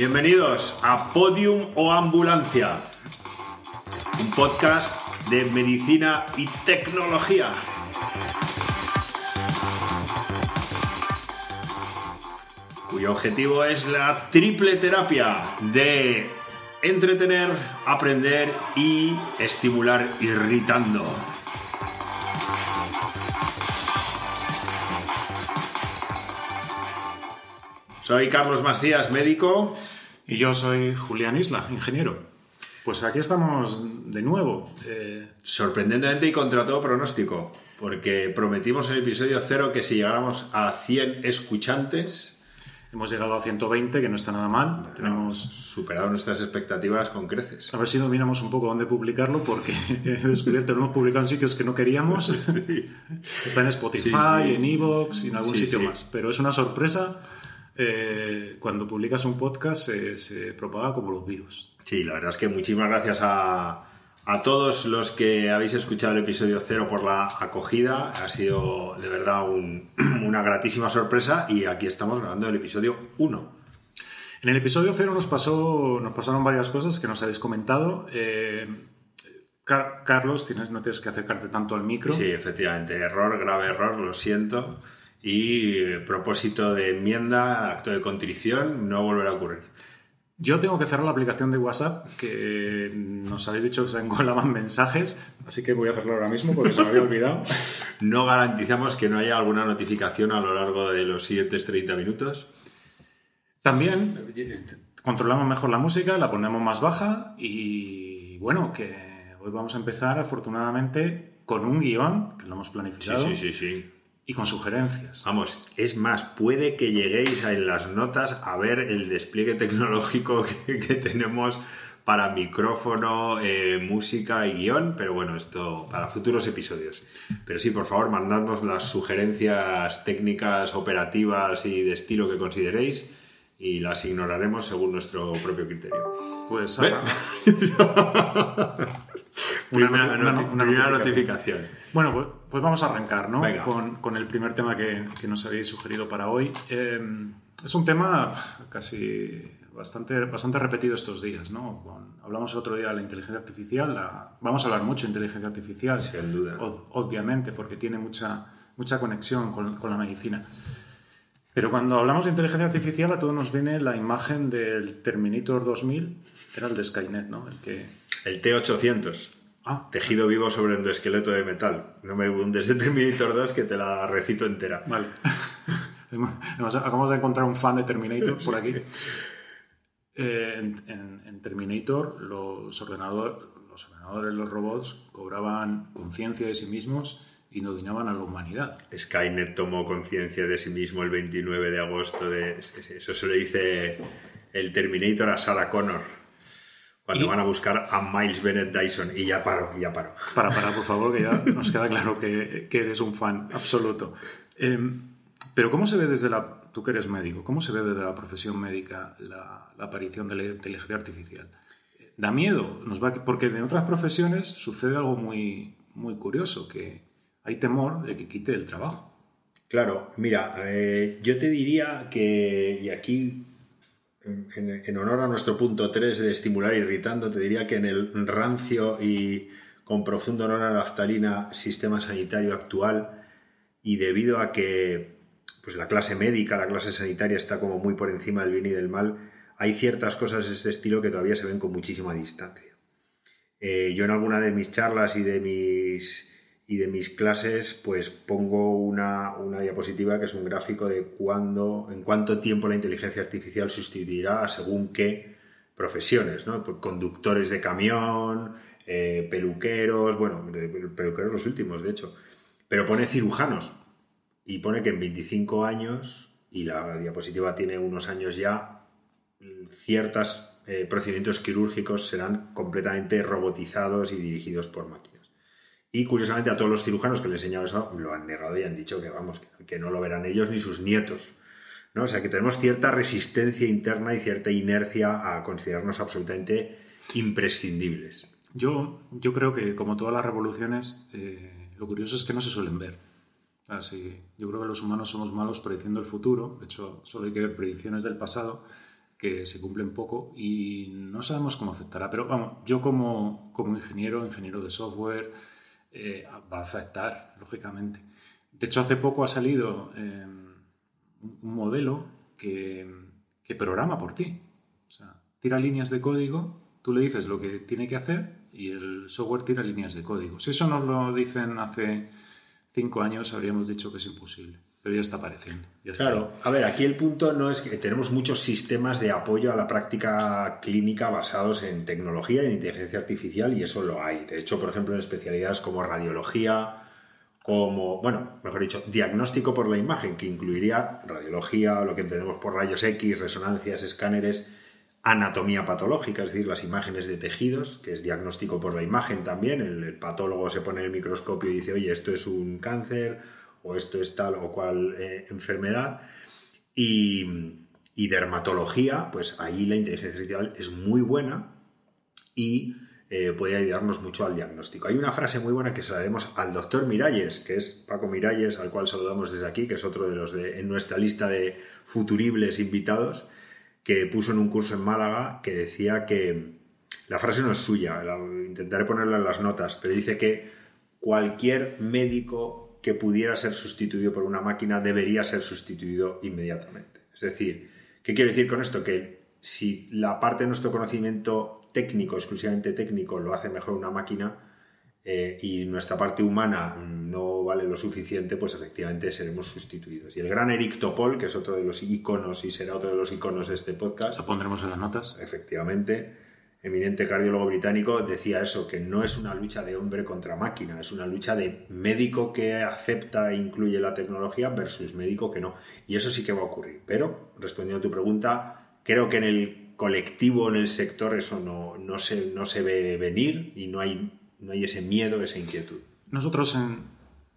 Bienvenidos a Podium o Ambulancia, un podcast de medicina y tecnología. Cuyo objetivo es la triple terapia de entretener, aprender y estimular irritando. Soy Carlos Macías, médico. Y yo soy Julián Isla, ingeniero. Pues aquí estamos de nuevo. Eh, Sorprendentemente y contra todo pronóstico, porque prometimos en el episodio cero que si llegáramos a 100 escuchantes, hemos llegado a 120, que no está nada mal. Tenemos... superado nuestras expectativas con creces. A ver si dominamos un poco dónde publicarlo, porque he descubierto que lo hemos publicado en sitios que no queríamos. Está en Spotify, Sí, sí. en Evox y en algún Sí, sitio sí. más. Pero es una sorpresa. Eh, cuando publicas un podcast se, se propaga como los virus. Sí, la verdad es que muchísimas gracias a, a todos los que habéis escuchado el episodio cero por la acogida. Ha sido de verdad un- una gratísima sorpresa y aquí estamos grabando el episodio 1. En el episodio cero nos, pasó, nos pasaron varias cosas que nos habéis comentado. Eh, Car- Carlos, tienes, no tienes que acercarte tanto al micro. Sí, efectivamente, error, grave error, lo siento. Y eh, propósito de enmienda, acto de contrición, no volverá a ocurrir. Yo tengo que cerrar la aplicación de WhatsApp, que nos habéis dicho que se engolaban mensajes, así que voy a hacerlo ahora mismo porque se me había olvidado. No garantizamos que no haya alguna notificación a lo largo de los siguientes 30 minutos. También controlamos mejor la música, la ponemos más baja y bueno, que hoy vamos a empezar afortunadamente con un guion, que lo hemos Sí, planificado, sí, sí, sí. Y con sugerencias. Vamos, es más, puede que lleguéis a- en las notas a ver el despliegue tecnológico que, que tenemos para micrófono, eh, música y guion, pero bueno, esto para futuros episodios. Pero sí, por favor, mandadnos las sugerencias técnicas, operativas y de estilo que consideréis y las ignoraremos según nuestro propio criterio. Pues Ahora- Primera, noti- una- noti- una notificación. notificación. Bueno, pues, pues vamos a arrancar, ¿no? Venga. Con, con el primer tema que, que nos habéis sugerido para hoy. Eh, es un tema casi bastante, bastante repetido estos días, ¿no? Con- hablamos el otro día de la inteligencia artificial. la- vamos a hablar mucho de inteligencia artificial. Sin duda. o- obviamente, porque tiene mucha, mucha conexión con, con la medicina. Pero cuando hablamos de inteligencia artificial, a todos nos viene la imagen del Terminator 2000, era el de Skynet, ¿no? El que... El T800. Ah, Tejido vivo sobre un esqueleto de metal. No me hundes de Terminator 2 que te la recito entera. Vale. Acabamos de encontrar un fan de Terminator por aquí. Eh, en, en- en Terminator, los, ordenador- los ordenadores, los robots, cobraban conciencia de sí mismos y dominaban a la humanidad. Skynet tomó conciencia de sí mismo el 29 de agosto de... Eso se le dice el Terminator a Sarah Connor. Cuando Y- van a buscar a Miles Bennett Dyson. Y ya paro, y ya paro. Para, para, por favor, que ya nos queda claro que, que eres un fan absoluto. Eh, pero ¿cómo se ve desde la... Tú que eres médico, ¿cómo se ve desde la profesión médica la, la aparición de la inteligencia artificial? Da miedo, nos va, porque en otras profesiones sucede algo muy, muy curioso, que hay temor de que quite el trabajo. Claro, mira, eh, yo te diría que, y aquí en, honor a nuestro punto 3 de estimular irritando, te diría que en el rancio y con profundo honor a la naftalina sistema sanitario actual y debido a que pues la clase médica, la clase sanitaria está como muy por encima del bien y del mal, hay ciertas cosas de este estilo que todavía se ven con muchísima distancia. Eh, yo en alguna de mis charlas y de mis, y de mis clases, pues pongo una, una diapositiva que es un gráfico de cuándo, en cuánto tiempo la inteligencia artificial sustituirá a según qué profesiones, ¿no? Pues conductores de camión, eh, peluqueros, bueno, peluqueros los últimos, de hecho, pero pone cirujanos y pone que en 25 años, y la diapositiva tiene unos años ya, ciertos procedimientos quirúrgicos serán completamente robotizados y dirigidos por máquinas. Y curiosamente a todos los cirujanos que le he enseñado eso lo han negado y han dicho que vamos, que, no lo verán ellos ni sus nietos. ¿no? O sea que tenemos cierta resistencia interna y cierta inercia a considerarnos absolutamente imprescindibles. Yo, yo creo que, como todas las revoluciones, eh, lo curioso es que no se suelen ver. Así, yo creo que los humanos somos malos prediciendo el futuro. De hecho, solo hay que ver predicciones del pasado. que se cumplen poco y no sabemos cómo afectará. Pero vamos, yo como, como ingeniero, ingeniero de software, eh, va a afectar, lógicamente. De hecho, hace poco ha salido eh, un modelo que, que, programa por ti. O sea, tira líneas de código, tú le dices lo que tiene que hacer y el software tira líneas de código. Si eso nos lo dicen hace cinco años, habríamos dicho que es imposible pero ya está apareciendo. claro, a ver, aquí el punto no es que tenemos muchos sistemas de apoyo a la práctica clínica basados en tecnología y en inteligencia artificial y eso lo hay. De hecho, por ejemplo, en especialidades como radiología, como, bueno, mejor dicho, diagnóstico por la imagen, que incluiría radiología, lo que entendemos por rayos X, resonancias, escáneres, anatomía patológica, es decir, las imágenes de tejidos, que es diagnóstico por la imagen también. El, el patólogo se pone en el microscopio y dice, oye, esto es un cáncer o esto es tal o cual eh, enfermedad. Y, dermatología, pues ahí la inteligencia artificial es muy buena y eh, puede ayudarnos mucho al diagnóstico. Hay una frase muy buena que se la demos al doctor Miralles, que es Paco Miralles, al cual saludamos desde aquí, que es otro de los de en nuestra lista de futuribles invitados, que puso en un curso en Málaga que decía que la frase no es suya, intentaré ponerla en las notas, pero dice que cualquier médico que pudiera ser sustituido por una máquina debería ser sustituido inmediatamente. Es decir, ¿qué quiero decir con esto? Que si la parte de nuestro conocimiento técnico, exclusivamente técnico, lo hace mejor una máquina eh, y nuestra parte humana no vale lo suficiente, pues efectivamente seremos sustituidos. Y el gran Eric Topol, que es otro de los iconos y será otro de los iconos de este podcast. Lo pondremos en las notas. Efectivamente eminente cardiólogo británico, decía eso, que no es una lucha de hombre contra máquina, es una lucha de médico que acepta e incluye la tecnología versus médico que no. Y eso sí que va a ocurrir. Pero, respondiendo a tu pregunta, creo que en el colectivo, en el sector, eso no, no, se, no se ve venir y no hay, no hay ese miedo, esa inquietud. Nosotros,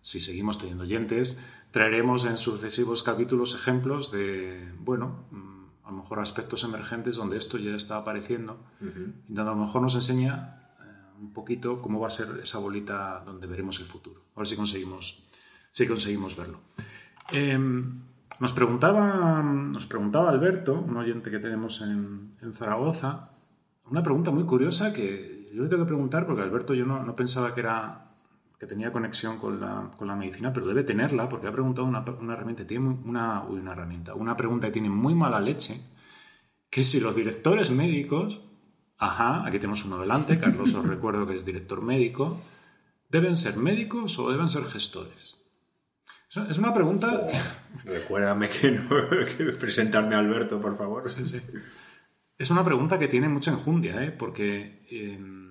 si seguimos teniendo oyentes, traeremos en sucesivos capítulos ejemplos de, bueno, lo mejor aspectos emergentes donde esto ya está apareciendo y donde a lo mejor nos enseña eh, un poquito cómo va a ser esa bolita donde veremos el futuro. A ver si conseguimos, si conseguimos verlo. Em, nos, preguntaba, nos preguntaba Alberto, un oyente que tenemos en, en, Zaragoza, una pregunta muy curiosa que yo le tengo que preguntar porque Alberto yo no, no pensaba que era que tenía conexión con la, con la, medicina, pero debe tenerla porque ha preguntado una, una herramienta, tiene una, una herramienta, una pregunta que tiene muy mala leche, que si los directores médicos, ajá, aquí tenemos uno delante, Carlos os recuerdo que es director médico, deben ser médicos o deben ser gestores. Es una pregunta... recuérdame que no, que presentarme a Alberto, por favor. Sí, sí. Es una pregunta que tiene mucha enjundia, ¿eh? porque... Eh,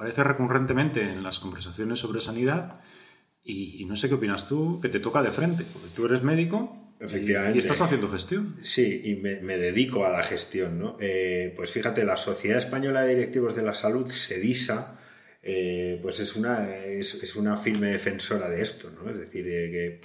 aparece recurrentemente en las conversaciones sobre sanidad y, no sé qué opinas tú, que te toca de frente, porque tú eres médico Efectivamente. Y, estás haciendo gestión. Sí, y me, dedico a la gestión. ¿no? Eh, pues fíjate, la Sociedad Española de Directivos de la Salud, SEDISA, eh, pues es una, es, una firme defensora de esto. ¿no? Es decir, eh,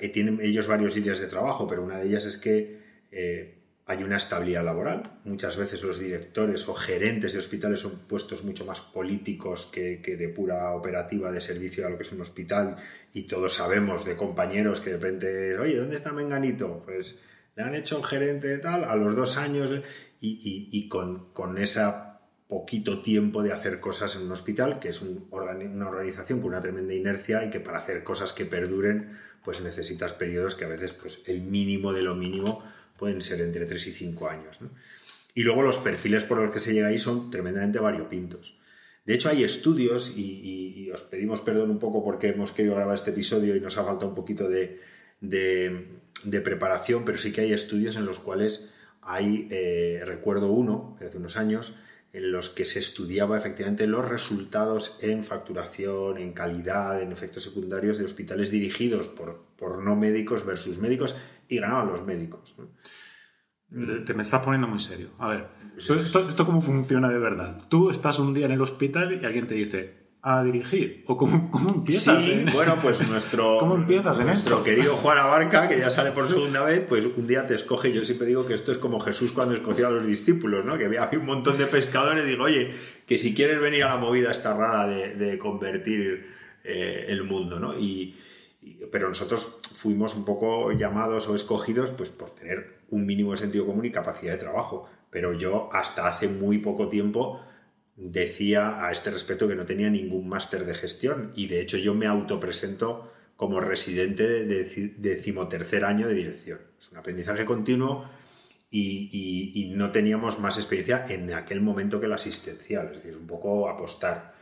que tienen ellos varios líneas de trabajo, pero una de ellas es que hay una estabilidad laboral. Muchas veces los directores o gerentes de hospitales son puestos mucho más políticos que, de pura operativa de servicio a lo que es un hospital y todos sabemos de compañeros que de repente, oye, ¿dónde está Menganito? Pues le han hecho gerente de tal a los dos años y, con, con ese poquito tiempo de hacer cosas en un hospital, que es una organización con una tremenda inercia y que para hacer cosas que perduren, pues necesitas periodos que a veces pues el mínimo de lo mínimo pueden ser entre 3 y 5 años. Y luego los perfiles por los que se llega ahí son tremendamente variopintos. De hecho, hay estudios, y, os pedimos perdón un poco porque hemos querido grabar este episodio y nos ha faltado un poquito de, preparación, pero sí que hay estudios en los cuales hay, eh, recuerdo uno, de hace unos años, en los que se estudiaba efectivamente los resultados en facturación, en calidad, en efectos secundarios de hospitales dirigidos por, por no médicos versus médicos y ganaban los médicos. Te, me estás poniendo muy serio. A ver, esto, cómo funciona de verdad? Tú estás un día en el hospital y alguien te dice, a dirigir? ¿O cómo, empiezas? Sí, bueno, pues nuestro, ¿Cómo empiezas en nuestro querido Juan Abarca, que ya sale por segunda vez, pues un día te escoge. Yo siempre digo que esto es como Jesús cuando escogía a los discípulos, ¿no? Que había un montón de pescadores y digo, oye, que si quieres venir a la movida esta rara de, convertir eh, el mundo, ¿no? Y, pero nosotros fuimos un poco llamados o escogidos pues por tener un mínimo de sentido común y capacidad de trabajo. Pero yo hasta hace muy poco tiempo decía a este respecto que no tenía ningún máster de gestión y de hecho yo me autopresento como residente de decimotercer año de dirección. Es un aprendizaje continuo y, no teníamos más experiencia en aquel momento que la asistencial, es decir, un poco apostar.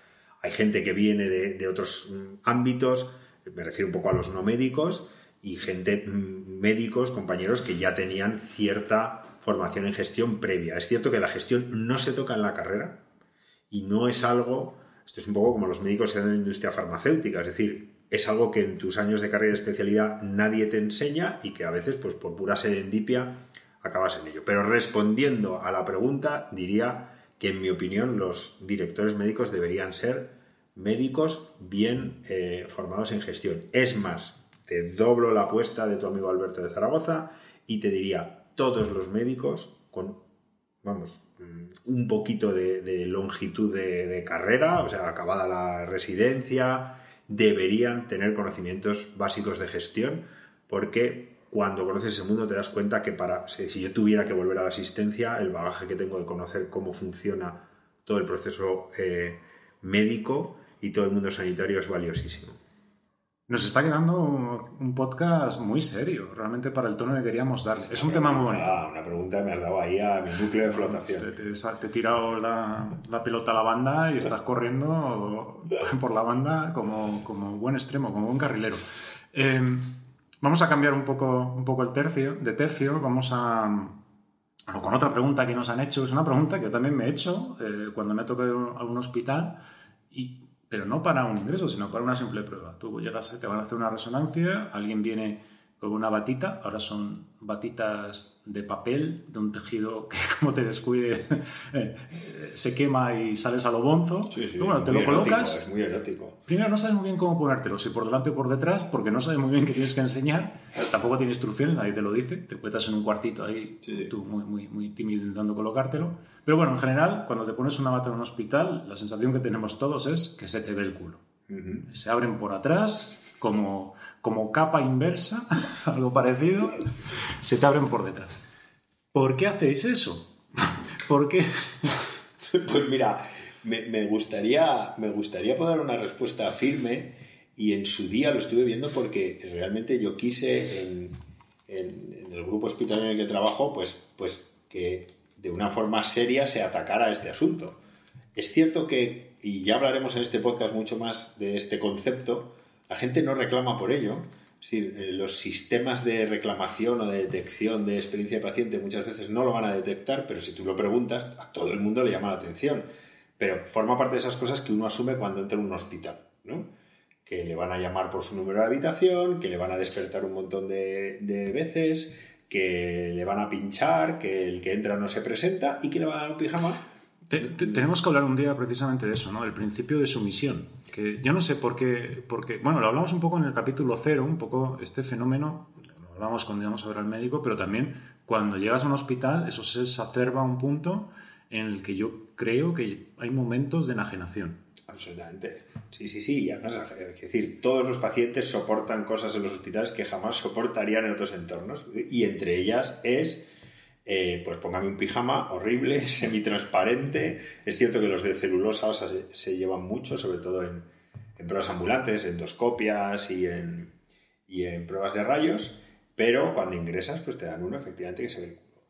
Hay gente que viene de, otros mm, ámbitos, me refiero un poco a los no médicos, y gente, mm, médicos, compañeros que ya tenían cierta formación en gestión previa. Es cierto que la gestión no se toca en la carrera y no es algo, esto es un poco como los médicos en la industria farmacéutica, es decir, es algo que en tus años de carrera de especialidad nadie te enseña y que a veces, pues por pura serendipia, acabas en ello. Pero respondiendo a la pregunta, diría que en mi opinión los directores médicos deberían ser médicos bien eh, formados en gestión. Es más, te doblo la apuesta de tu amigo Alberto de Zaragoza y te diría, todos los médicos con, vamos, mm, un poquito de, longitud de, carrera, o sea, acabada la residencia, deberían tener conocimientos básicos de gestión, porque cuando conoces ese mundo te das cuenta que para si yo tuviera que volver a la asistencia, el bagaje que tengo de conocer cómo funciona todo el proceso eh, médico y todo el mundo sanitario es valiosísimo. Nos está quedando un podcast muy serio, realmente para el tono que queríamos darle. Es un tema muy bonito. Una pregunta me has dado ahí a mi núcleo de flotación. Te, he tirado la, pelota a la banda y estás corriendo por la banda como, como buen extremo, como buen carrilero. Eh, Vamos a cambiar un poco, un poco el tercio, de tercio, vamos a, con otra pregunta que nos han hecho. Es una pregunta que yo también me he hecho eh, cuando me he tocado a un hospital, y, pero no para un ingreso, sino para una simple prueba. Tú llegas, te van a hacer una resonancia, alguien viene con una batita, ahora son batitas de papel, de un tejido que como te descuide eh, se quema y sales a lo bonzo. Sí, sí, bueno, te lo colocas. Es muy erótico. Primero no sabes muy bien cómo ponértelo, si por delante o por detrás, porque no sabes muy bien qué tienes que enseñar. Tampoco tiene instrucciones, nadie te lo dice. Te cuentas en un cuartito ahí, tú muy, muy, muy tímido intentando colocártelo. Pero bueno, en general, cuando te pones una bata en un hospital, la sensación que tenemos todos es que se te ve el culo. Se abren por atrás, como como capa inversa, algo parecido, se te abren por detrás. ¿Por qué hacéis eso? ¿Por qué? Pues mira, me, gustaría, me gustaría poder una respuesta firme y en su día lo estuve viendo porque realmente yo quise en, el grupo hospitalario en el que trabajo, pues, pues que de una forma seria se atacara este asunto. Es cierto que, y ya hablaremos en este podcast mucho más de este concepto, la gente no reclama por ello. Es decir, eh, los sistemas de reclamación o de detección de experiencia de paciente muchas veces no lo van a detectar, pero si tú lo preguntas, a todo el mundo le llama la atención. Pero forma parte de esas cosas que uno asume cuando entra en un hospital, ¿no? Que le van a llamar por su número de habitación, que le van a despertar un montón de, de veces, que le van a pinchar, que el que entra no se presenta y que le va a dar un pijama tenemos que hablar un día precisamente de eso, ¿no? El principio de sumisión. Que yo no sé por qué, porque, bueno, lo hablamos un poco en el capítulo cero, un poco este fenómeno, lo hablamos cuando íbamos a ver al médico, pero también cuando llegas a un hospital, eso se exacerba a un punto en el que yo creo que hay momentos de enajenación. Absolutamente. Sí, sí, sí. Y además, es decir, todos los pacientes soportan cosas en los hospitales que jamás soportarían en otros entornos. Y entre ellas es eh, pues póngame un pijama horrible, semitransparente. Es cierto que los de celulosa se, llevan mucho, sobre todo en, pruebas ambulantes, endoscopias y en, y en pruebas de rayos, pero cuando ingresas, pues te dan uno efectivamente que se ve el culo.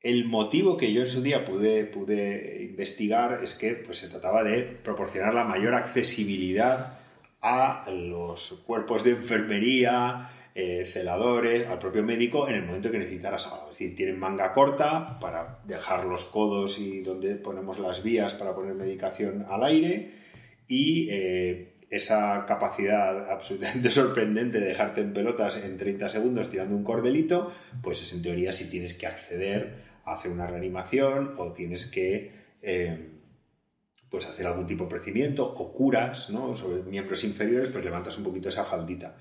El motivo que yo en su día pude, pude investigar es que pues, se trataba de proporcionar la mayor accesibilidad a los cuerpos de enfermería, eh, celadores, al propio médico en el momento que necesitaras algo. Es decir, tienen manga corta para dejar los codos y donde ponemos las vías para poner medicación al aire y eh, esa capacidad absolutamente sorprendente de dejarte en pelotas en 30 segundos tirando un cordelito, pues es en teoría si tienes que acceder a hacer una reanimación o tienes que... Eh, pues hacer algún tipo de procedimiento o curas ¿no? sobre miembros inferiores, pues levantas un poquito esa faldita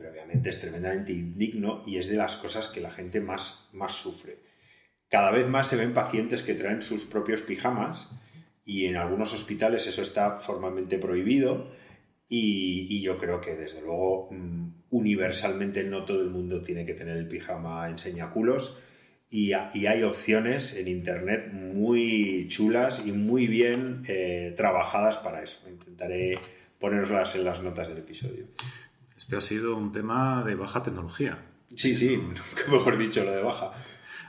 pero obviamente es tremendamente indigno y es de las cosas que la gente más, más sufre. Cada vez más se ven pacientes que traen sus propios pijamas y en algunos hospitales eso está formalmente prohibido, Y, yo creo que desde luego mm, universalmente no todo el mundo tiene que tener el pijama enseñaculos y, y hay opciones en internet muy chulas y muy bien eh, trabajadas para eso. Intentaré ponerlas en las notas del episodio. Este ha sido un tema de baja tecnología. Sí, sí, mejor dicho, lo de baja.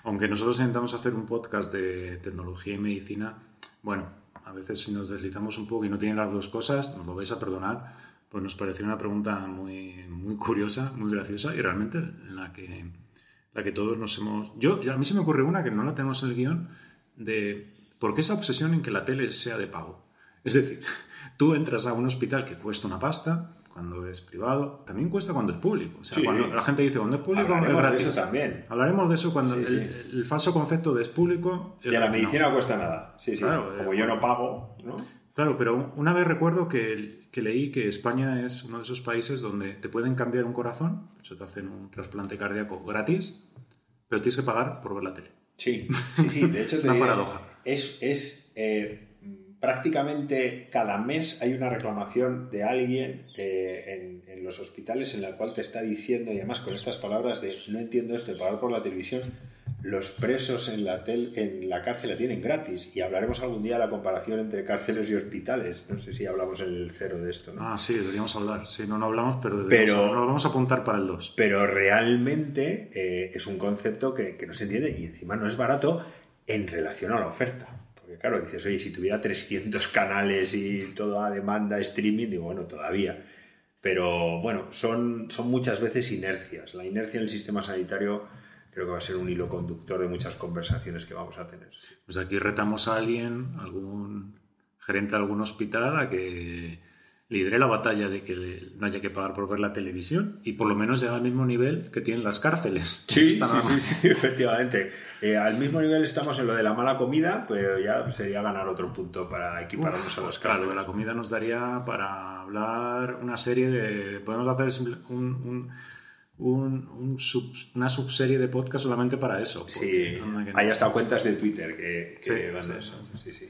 Aunque nosotros intentamos hacer un podcast de tecnología y medicina, bueno, a veces si nos deslizamos un poco y no tienen las dos cosas, nos lo vais a perdonar, pues nos pareció una pregunta muy, muy curiosa, muy graciosa y realmente en la que, la que todos nos hemos... Yo, a mí se me ocurre una que no la tenemos en el guion de por qué esa obsesión en que la tele sea de pago. Es decir, tú entras a un hospital que cuesta una pasta, cuando es privado, también cuesta cuando es público. O sea, cuando la gente dice cuando es público Hablaremos es gratis. de eso también. Hablaremos de eso cuando el, falso concepto de es público. y a la medicina no. cuesta nada. Sí, sí. Como yo no pago, ¿no? Claro, pero una vez recuerdo que, que, leí que España es uno de esos países donde te pueden cambiar un corazón, eso te hacen un trasplante cardíaco gratis, pero tienes que pagar por ver la tele. Sí, sí, sí. De hecho, te una paradoja. Es, es eh, prácticamente cada mes hay una reclamación de alguien eh, en, los hospitales en la cual te está diciendo, y además con estas palabras de no entiendo esto de pagar por la televisión, los presos en la, tel, en la cárcel la tienen gratis. Y hablaremos algún día de la comparación entre cárceles y hospitales. No sé si hablamos en el cero de esto. ¿no? Ah, sí, deberíamos hablar. Sí, no, no hablamos, pero, pero nos vamos a apuntar para el 2. Pero realmente eh, es un concepto que, que no se entiende y encima no es barato en relación a la oferta claro, dices, oye, si tuviera 300 canales y toda demanda streaming, digo, bueno, todavía. Pero bueno, son, son muchas veces inercias. La inercia en el sistema sanitario creo que va a ser un hilo conductor de muchas conversaciones que vamos a tener. Pues aquí retamos a alguien, algún gerente de algún hospital, a que lidere la batalla de que no haya que pagar por ver la televisión y por lo menos llegue al mismo nivel que tienen las cárceles. Sí, sí, sí, efectivamente. Eh, al mismo nivel estamos en lo de la mala comida, pero ya sería ganar otro punto para equiparnos a las cárceles. Claro, de la comida nos daría para hablar una serie de... Podemos hacer un, un, una subserie de podcast solamente para eso. Sí, hay hasta cuentas de Twitter que, van de eso. Sí, sí.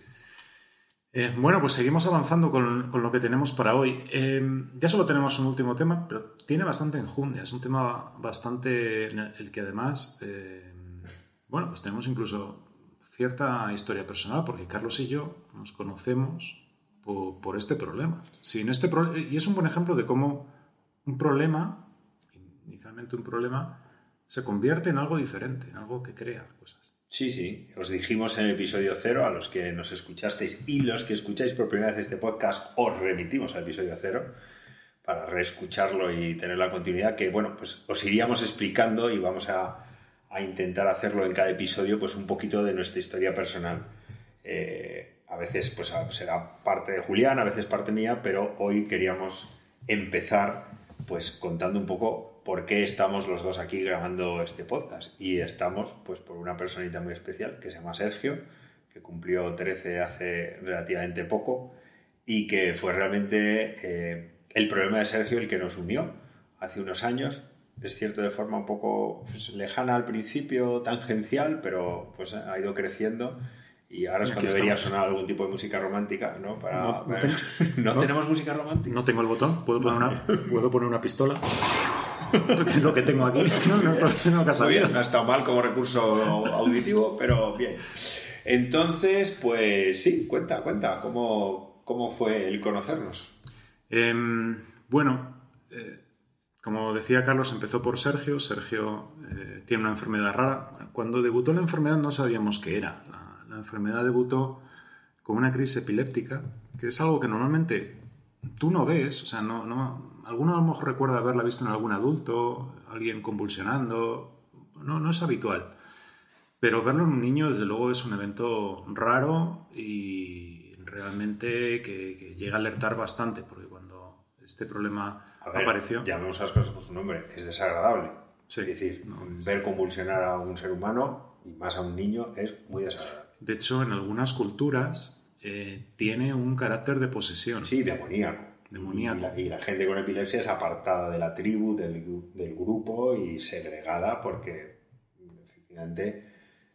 Eh, bueno, pues seguimos avanzando con, lo que tenemos para hoy. Eh, ya solo tenemos un último tema, pero tiene bastante enjundia. Es un tema bastante. el que además. Eh, bueno, pues tenemos incluso cierta historia personal, porque Carlos y yo nos conocemos por, este problema. Sin este y es un buen ejemplo de cómo un problema, inicialmente un problema, se convierte en algo diferente, en algo que crea cosas. Sí, sí, os dijimos en el episodio cero, a los que nos escuchasteis y los que escucháis por primera vez este podcast, os remitimos al episodio cero para reescucharlo y tener la continuidad, que bueno, pues os iríamos explicando y vamos a, intentar hacerlo en cada episodio, pues un poquito de nuestra historia personal. Eh, a veces pues será parte de Julián, a veces parte mía, pero hoy queríamos empezar pues contando un poco por qué estamos los dos aquí grabando este podcast. Y estamos pues por una personita muy especial que se llama Sergio, que cumplió 13 hace relativamente poco y que fue realmente eh, el problema de Sergio el que nos unió hace unos años. Es cierto, de forma un poco pues, lejana al principio, tangencial, pero pues ha ido creciendo y ahora es cuando debería sonar algún tipo de música romántica, ¿no? Para, no, tenemos música romántica. No tengo el botón, puedo poner una, puedo poner una pistola. lo que tengo aquí. No, no, no, no, bien, no ha estado mal como recurso auditivo, pero bien. Entonces, pues sí, cuenta, cuenta, ¿cómo, cómo fue el conocernos? Em, bueno, eh, como decía Carlos, empezó por Sergio. Sergio eh, tiene una enfermedad rara. Cuando debutó la enfermedad no sabíamos qué era. La, la enfermedad debutó con una crisis epiléptica, que es algo que normalmente tú no ves, o sea, no, no, alguno a lo mejor recuerda haberla visto en algún adulto, alguien convulsionando, no, no es habitual. Pero verlo en un niño, desde luego, es un evento raro y realmente que, llega a alertar bastante, porque cuando este problema apareció... Llamemos a las cosas por su nombre, es desagradable. es decir, ver convulsionar a un ser humano y más a un niño es muy desagradable. De hecho, en algunas culturas eh, tiene un carácter de posesión. Sí, demoníaco. Y la, gente con epilepsia es apartada de la tribu, del, grupo y segregada porque efectivamente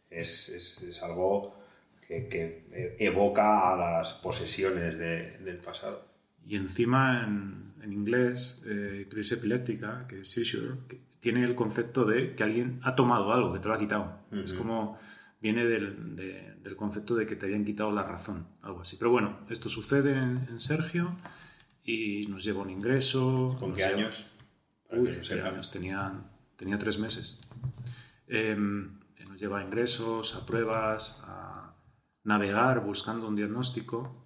es, algo que, evoca a las posesiones del pasado. Y encima en, en inglés, eh, crisis epiléptica, que es seizure, que tiene el concepto de que alguien ha tomado algo, que te lo ha quitado. Es como viene del, de- del concepto de que te habían quitado la razón, algo así. Pero bueno, esto sucede en, en Sergio y nos lleva un ingreso. ¿Con qué lleva- años? Uy, qué sepan. años, tenía, tenía tres meses. Em, nos lleva a ingresos, a pruebas, a navegar buscando un diagnóstico.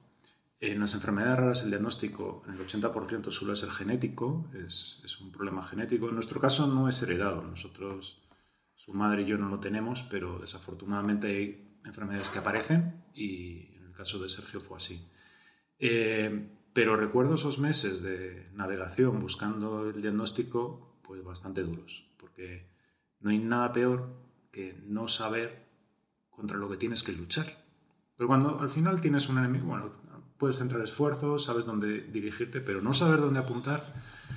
En las enfermedades raras el diagnóstico en el 80% suele ser genético, es, es un problema genético. En nuestro caso no es heredado, nosotros, su madre y yo no lo tenemos, pero desafortunadamente hay enfermedades que aparecen y en el caso de Sergio fue así. Eh, pero recuerdo esos meses de navegación buscando el diagnóstico, pues bastante duros, porque no hay nada peor que no saber contra lo que tienes que luchar. Pero cuando al final tienes un enemigo, bueno, puedes centrar esfuerzos, sabes dónde dirigirte, pero no saber dónde apuntar,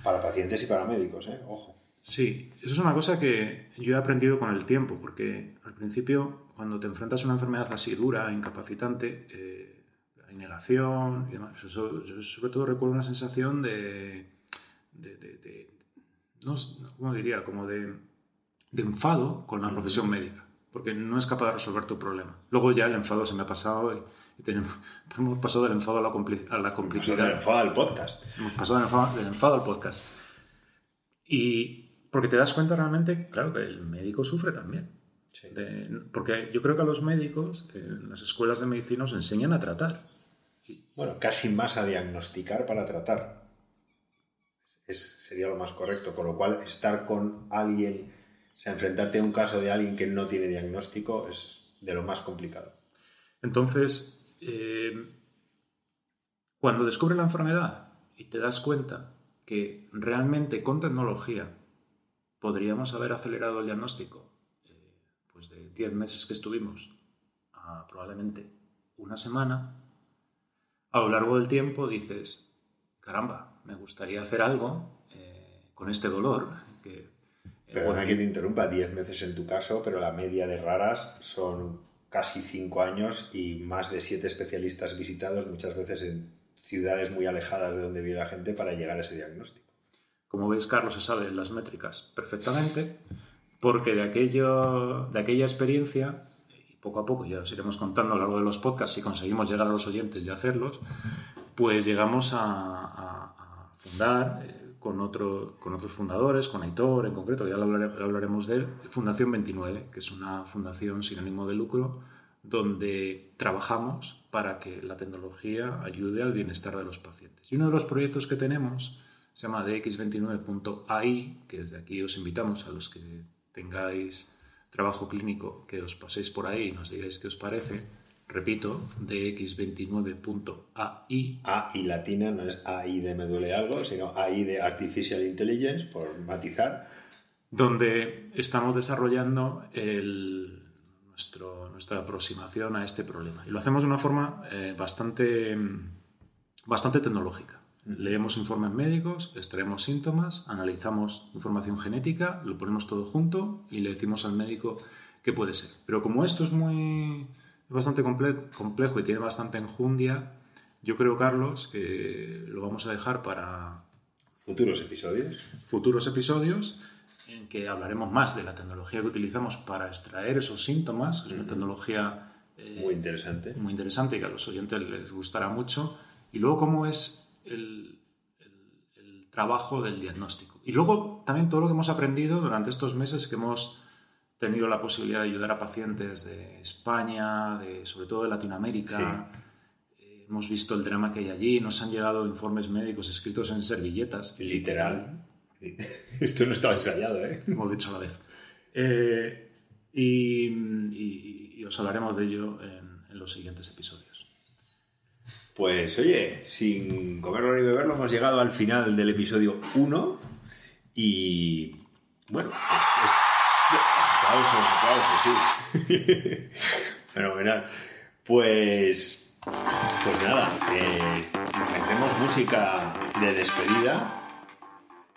Para pacientes y para médicos, ¿eh? Ojo. Sí, eso es una cosa que yo he aprendido con el tiempo, porque al principio, cuando te enfrentas a una enfermedad así dura, incapacitante, eh, hay negación y demás. Yo, so- yo sobre todo recuerdo una sensación de, de, de- de- no, ¿cómo diría? Como de, enfado con la profesión médica, porque no es capaz de resolver tu problema. Luego ya el enfado se me ha pasado y, y tenemos, hemos pasado del enfado a la, compli- a la complicidad. te enfada el podcast. Hemos pasado del enfado, del enfado al podcast. Y porque te das cuenta realmente, claro, que el médico sufre también. Sí. De- porque yo creo que a los médicos en las escuelas de medicina os enseñan a tratar. Bueno, casi más a diagnosticar para tratar. Es, sería lo más correcto. Con lo cual, estar con alguien, o sea, enfrentarte a un caso de alguien que no tiene diagnóstico es de lo más complicado. Entonces, eh, cuando descubres la enfermedad y te das cuenta que realmente con tecnología podríamos haber acelerado el diagnóstico, eh, pues de 10 meses que estuvimos a probablemente una semana, a lo largo del tiempo dices, caramba, me gustaría hacer algo eh, con este dolor. Que, eh, Perdona bueno, que te interrumpa, 10 meses en tu caso, pero la media de raras son casi 5 años y más de 7 especialistas visitados, muchas veces en ciudades muy alejadas de donde vive la gente para llegar a ese diagnóstico. Como veis, Carlos se sabe las métricas perfectamente, porque de, aquello, de aquella experiencia, y poco a poco ya os iremos contando a lo largo de los podcasts si conseguimos llegar a los oyentes y hacerlos, pues llegamos a, fundar eh, con, otro, con otros fundadores, con Aitor en concreto, ya lo hablare- hablaremos de él, Fundación 29, que es una fundación sin ánimo de lucro donde trabajamos para que la tecnología ayude al bienestar de los pacientes. Y uno de los proyectos que tenemos se llama dx29.ai, que desde aquí os invitamos a los que tengáis trabajo clínico que os paséis por ahí y nos digáis qué os parece. Repito, dx29.ai. AI latina no es AI de me duele algo, sino AI de Artificial Intelligence, por matizar. donde estamos desarrollando el- nuestro, nuestra aproximación a este problema. Y lo hacemos de una forma eh, bastante, bastante tecnológica. Leemos informes médicos, extraemos síntomas, analizamos información genética, lo ponemos todo junto y le decimos al médico qué puede ser. Pero como esto es muy es bastante comple- complejo y tiene bastante enjundia, yo creo, Carlos, que lo vamos a dejar para Futuros episodios. futuros episodios en que hablaremos más de la tecnología que utilizamos para extraer esos síntomas, que es una tecnología eh, Muy interesante. muy interesante y que a los oyentes les gustará mucho, y luego cómo es el, el- el trabajo del diagnóstico. Y luego también todo lo que hemos aprendido durante estos meses que hemos tenido la posibilidad de ayudar a pacientes de España, de, sobre todo de Latinoamérica. Eh, Hemos visto el drama que hay allí, nos han llegado informes médicos escritos en servilletas. Literal. Esto no estaba ensayado, ¿eh? hemos dicho a la vez. Eh, y, y- y os hablaremos de ello en, en los siguientes episodios. Pues oye, sin comerlo ni beberlo, hemos llegado al final del episodio 1 y bueno, pues es- aplausos, aplausos, sí. Fenomenal. Pues, pues nada, eh, metemos música de despedida.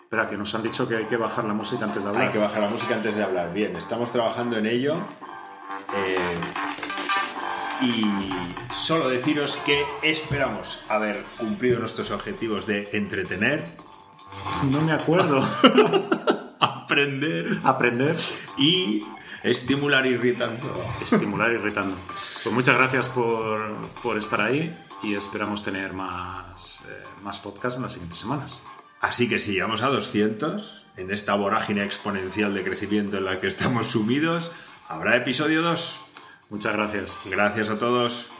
Espera, que nos han dicho que hay que bajar la música antes de hablar. Hay que bajar la música antes de hablar. Bien, estamos trabajando en ello. Eh, Y solo deciros que esperamos haber cumplido nuestros objetivos de entretener, No me acuerdo. aprender Aprender, y estimular irritando. estimular, irritando. Pues muchas gracias por, por estar ahí y esperamos tener más, eh, más podcasts en las siguientes semanas. Así que si llegamos a 200, en esta vorágine exponencial de crecimiento en la que estamos sumidos, habrá episodio 2. Muchas gracias. Gracias a todos.